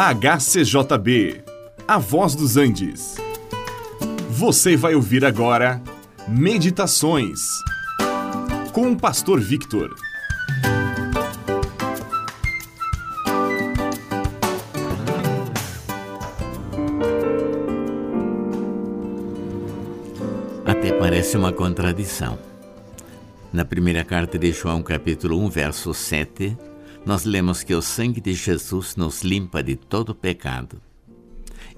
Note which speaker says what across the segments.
Speaker 1: HCJB, A Voz dos Andes. Você vai ouvir agora Meditações com o Pastor Victor.
Speaker 2: Até parece uma contradição. Na primeira carta de João, capítulo 1, verso 7, nós lemos que o sangue de Jesus nos limpa de todo pecado.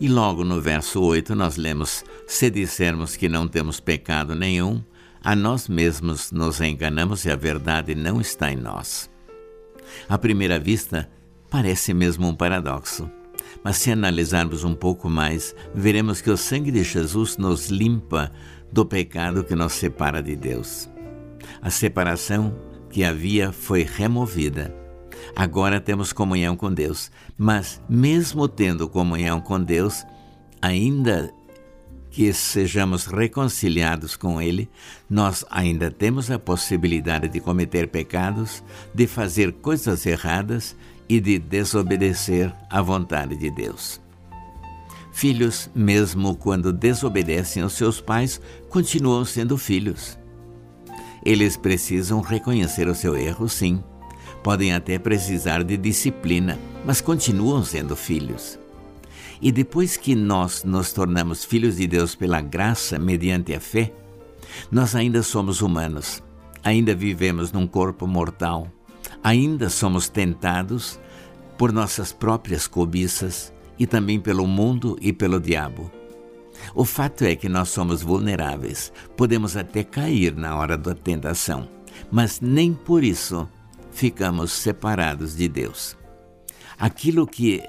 Speaker 2: E logo no verso 8 nós lemos: Se dissermos que não temos pecado nenhum, a nós mesmos nos enganamos e a verdade não está em nós. À primeira vista, parece mesmo um paradoxo. Mas se analisarmos um pouco mais, veremos que o sangue de Jesus nos limpa do pecado que nos separa de Deus. A separação que havia foi removida Agora temos comunhão com Deus, mas mesmo tendo comunhão com Deus, ainda que sejamos reconciliados com Ele, nós ainda temos a possibilidade de cometer pecados, de fazer coisas erradas e de desobedecer à vontade de Deus. Filhos, mesmo quando desobedecem aos seus pais, continuam sendo filhos. Eles precisam reconhecer o seu erro, sim, podem até precisar de disciplina, mas continuam sendo filhos. E depois que nós nos tornamos filhos de Deus pela graça, mediante a fé, nós ainda somos humanos, ainda vivemos num corpo mortal, ainda somos tentados por nossas próprias cobiças e também pelo mundo e pelo diabo. O fato é que nós somos vulneráveis, podemos até cair na hora da tentação, mas nem por isso ficamos separados de Deus. Aquilo que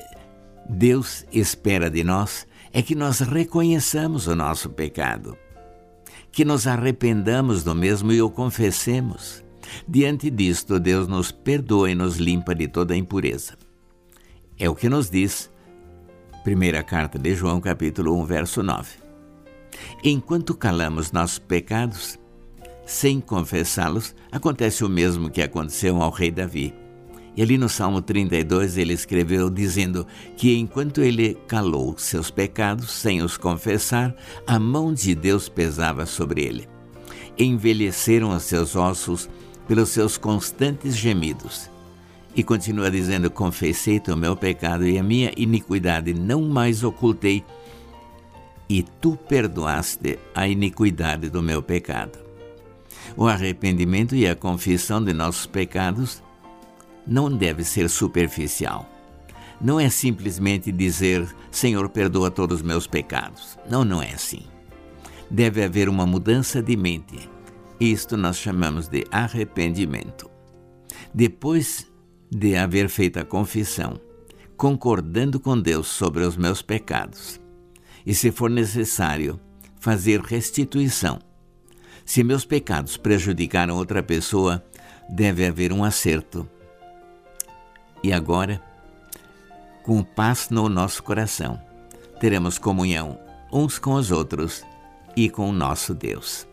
Speaker 2: Deus espera de nós é que nós reconheçamos o nosso pecado, que nos arrependamos do mesmo e o confessemos. Diante disto, Deus nos perdoa e nos limpa de toda impureza. É o que nos diz primeira carta de João, capítulo 1, verso 9. Enquanto calamos nossos pecados, sem confessá-los, acontece o mesmo que aconteceu ao rei Davi. E ali no Salmo 32 ele escreveu dizendo que enquanto ele calou seus pecados sem os confessar, a mão de Deus pesava sobre ele. Envelheceram os seus ossos pelos seus constantes gemidos. E continua dizendo: Confessei o meu pecado e a minha iniquidade não mais ocultei, e tu perdoaste a iniquidade do meu pecado. O arrependimento e a confissão de nossos pecados não deve ser superficial. Não é simplesmente dizer, Senhor, perdoa todos os meus pecados. Não, não é assim. Deve haver uma mudança de mente. Isto nós chamamos de arrependimento. Depois de haver feito a confissão, concordando com Deus sobre os meus pecados, e se for necessário, fazer restituição se meus pecados prejudicaram outra pessoa, deve haver um acerto. E agora, com paz no nosso coração, teremos comunhão uns com os outros e com o nosso Deus.